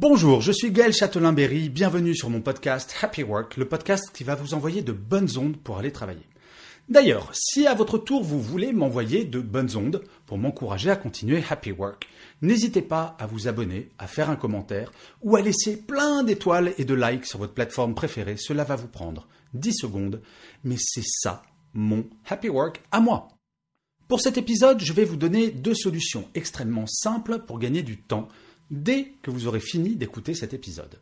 Bonjour, je suis Gaël Châtelain-Berry, bienvenue sur mon podcast Happy Work, le podcast qui va vous envoyer de bonnes ondes pour aller travailler. D'ailleurs, si à votre tour vous voulez m'envoyer de bonnes ondes pour m'encourager à continuer Happy Work, n'hésitez pas à vous abonner, à faire un commentaire ou à laisser plein d'étoiles et de likes sur votre plateforme préférée. Cela va vous prendre 10 secondes, mais c'est ça mon Happy Work à moi. Pour cet épisode, je vais vous donner deux solutions extrêmement simples pour gagner du temps dès que vous aurez fini d'écouter cet épisode.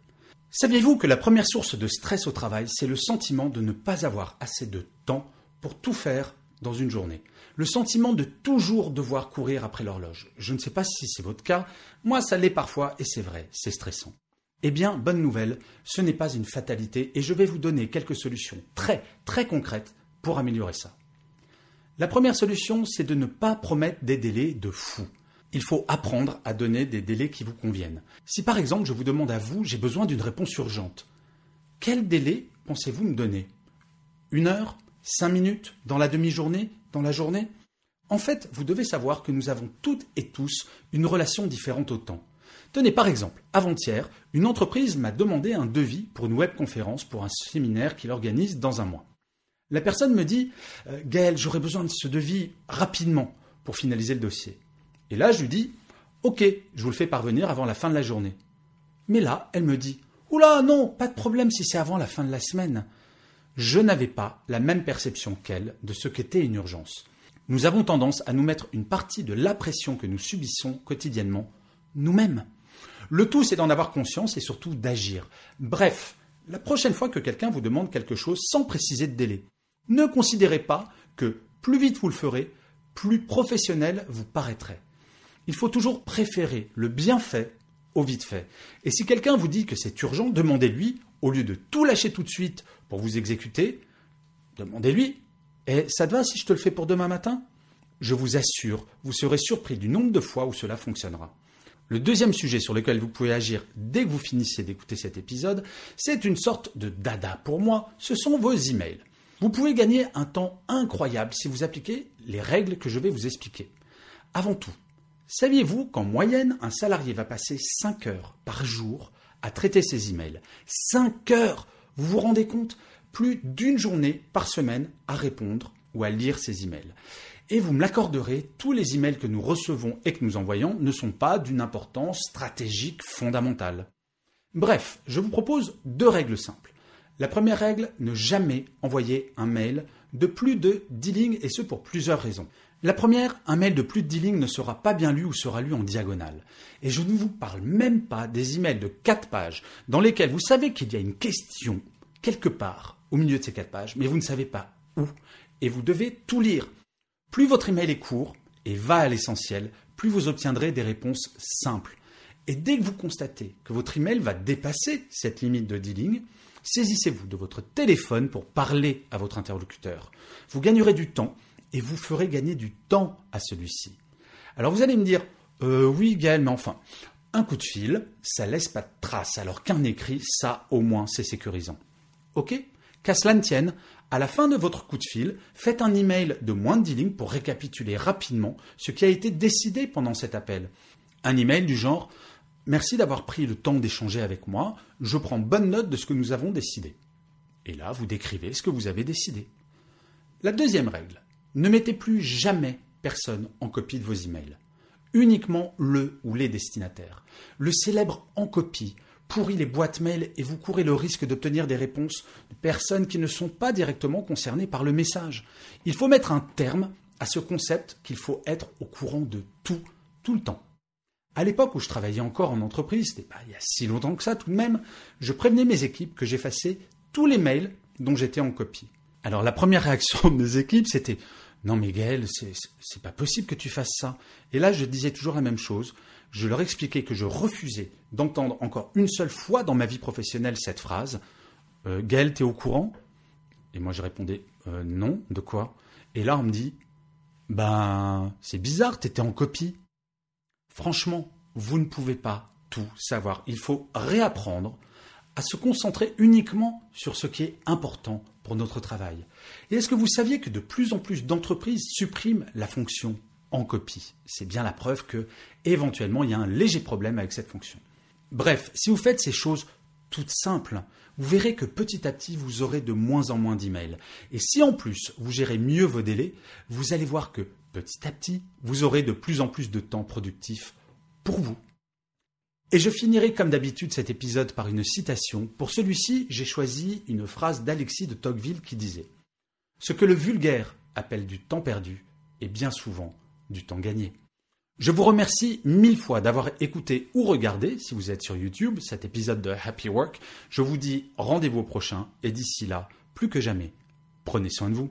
Saviez-vous que la première source de stress au travail, c'est le sentiment de ne pas avoir assez de temps pour tout faire dans une journée? Le sentiment de toujours devoir courir après l'horloge. Je ne sais pas si c'est votre cas, moi ça l'est parfois et c'est vrai, c'est stressant. Eh bien, bonne nouvelle, ce n'est pas une fatalité et je vais vous donner quelques solutions très très concrètes pour améliorer ça. La première solution, c'est de ne pas promettre des délais de fou. Il faut apprendre à donner des délais qui vous conviennent. Si par exemple je vous demande à vous, j'ai besoin d'une réponse urgente, quel délai pensez-vous me donner? Une heure? Cinq minutes? Dans la demi-journée? Dans la journée? En fait, vous devez savoir que nous avons toutes et tous une relation différente au temps. Tenez par exemple, avant-hier, une entreprise m'a demandé un devis pour une webconférence pour un séminaire qu'il organise dans un mois. La personne me dit euh, Gaël, j'aurais besoin de ce devis rapidement pour finaliser le dossier. Et là, je lui dis Ok, je vous le fais parvenir avant la fin de la journée. Mais là, elle me dit Oula, non, pas de problème si c'est avant la fin de la semaine. Je n'avais pas la même perception qu'elle de ce qu'était une urgence. Nous avons tendance à nous mettre une partie de la pression que nous subissons quotidiennement nous-mêmes. Le tout, c'est d'en avoir conscience et surtout d'agir. Bref, la prochaine fois que quelqu'un vous demande quelque chose sans préciser de délai, ne considérez pas que plus vite vous le ferez, plus professionnel vous paraîtrez. Il faut toujours préférer le bien fait au vite fait. Et si quelqu'un vous dit que c'est urgent, demandez-lui, au lieu de tout lâcher tout de suite pour vous exécuter, demandez-lui Et ça te va si je te le fais pour demain matin? Je vous assure, vous serez surpris du nombre de fois où cela fonctionnera. Le deuxième sujet sur lequel vous pouvez agir dès que vous finissez d'écouter cet épisode, c'est une sorte de dada pour moi, ce sont vos emails. Vous pouvez gagner un temps incroyable si vous appliquez les règles que je vais vous expliquer. Avant tout, saviez-vous qu'en moyenne, un salarié va passer 5 heures par jour à traiter ses emails? 5 heures Vous vous rendez compte? Plus d'une journée par semaine à répondre ou à lire ses emails. Et vous me l'accorderez, tous les emails que nous recevons et que nous envoyons ne sont pas d'une importance stratégique fondamentale. Bref, je vous propose deux règles simples. La première règle, ne jamais envoyer un mail de plus de 10 lignes et ce pour plusieurs raisons. La première, un mail de plus de 10 lignes ne sera pas bien lu ou sera lu en diagonale. Et je ne vous parle même pas des emails de 4 pages dans lesquels vous savez qu'il y a une question quelque part au milieu de ces 4 pages, mais vous ne savez pas où et vous devez tout lire. Plus votre email est court et va à l'essentiel, plus vous obtiendrez des réponses simples. Et dès que vous constatez que votre email va dépasser cette limite de 10 lignes, saisissez-vous de votre téléphone pour parler à votre interlocuteur. Vous gagnerez du temps et vous ferez gagner du temps à celui-ci. Alors vous allez me dire, euh, oui Gaël, mais enfin, un coup de fil, ça laisse pas de trace, alors qu'un écrit, ça au moins c'est sécurisant. Ok? Qu'à cela ne tienne, à la fin de votre coup de fil, faites un email de moins de 10 lignes pour récapituler rapidement ce qui a été décidé pendant cet appel. Un email du genre Merci d'avoir pris le temps d'échanger avec moi. Je prends bonne note de ce que nous avons décidé. Et là, vous décrivez ce que vous avez décidé. La deuxième règle, ne mettez plus jamais personne en copie de vos emails. Uniquement le ou les destinataires. Le célèbre en copie pourrit les boîtes mail et vous courez le risque d'obtenir des réponses de personnes qui ne sont pas directement concernées par le message. Il faut mettre un terme à ce concept qu'il faut être au courant de tout, tout le temps. À l'époque où je travaillais encore en entreprise, c'était pas il y a si longtemps que ça tout de même, je prévenais mes équipes que j'effaçais tous les mails dont j'étais en copie. Alors la première réaction de mes équipes, c'était non mais Gaël, c'est pas possible que tu fasses ça. Et là, je disais toujours la même chose. Je leur expliquais que je refusais d'entendre encore une seule fois dans ma vie professionnelle cette phrase. Euh, Gaël, t'es au courant? Et moi, je répondais euh, non. De quoi? Et là, on me dit ben, c'est bizarre, t'étais en copie. Franchement, vous ne pouvez pas tout savoir. Il faut réapprendre à se concentrer uniquement sur ce qui est important notre travail. Et est-ce que vous saviez que de plus en plus d'entreprises suppriment la fonction en copie? C'est bien la preuve que éventuellement il y a un léger problème avec cette fonction. Bref, si vous faites ces choses toutes simples, vous verrez que petit à petit vous aurez de moins en moins d'emails. Et si en plus vous gérez mieux vos délais, vous allez voir que petit à petit vous aurez de plus en plus de temps productif pour vous. Et je finirai comme d'habitude cet épisode par une citation. Pour celui-ci, j'ai choisi une phrase d'Alexis de Tocqueville qui disait Ce que le vulgaire appelle du temps perdu est bien souvent du temps gagné. Je vous remercie mille fois d'avoir écouté ou regardé, si vous êtes sur YouTube, cet épisode de Happy Work. Je vous dis rendez-vous au prochain et d'ici là, plus que jamais, prenez soin de vous.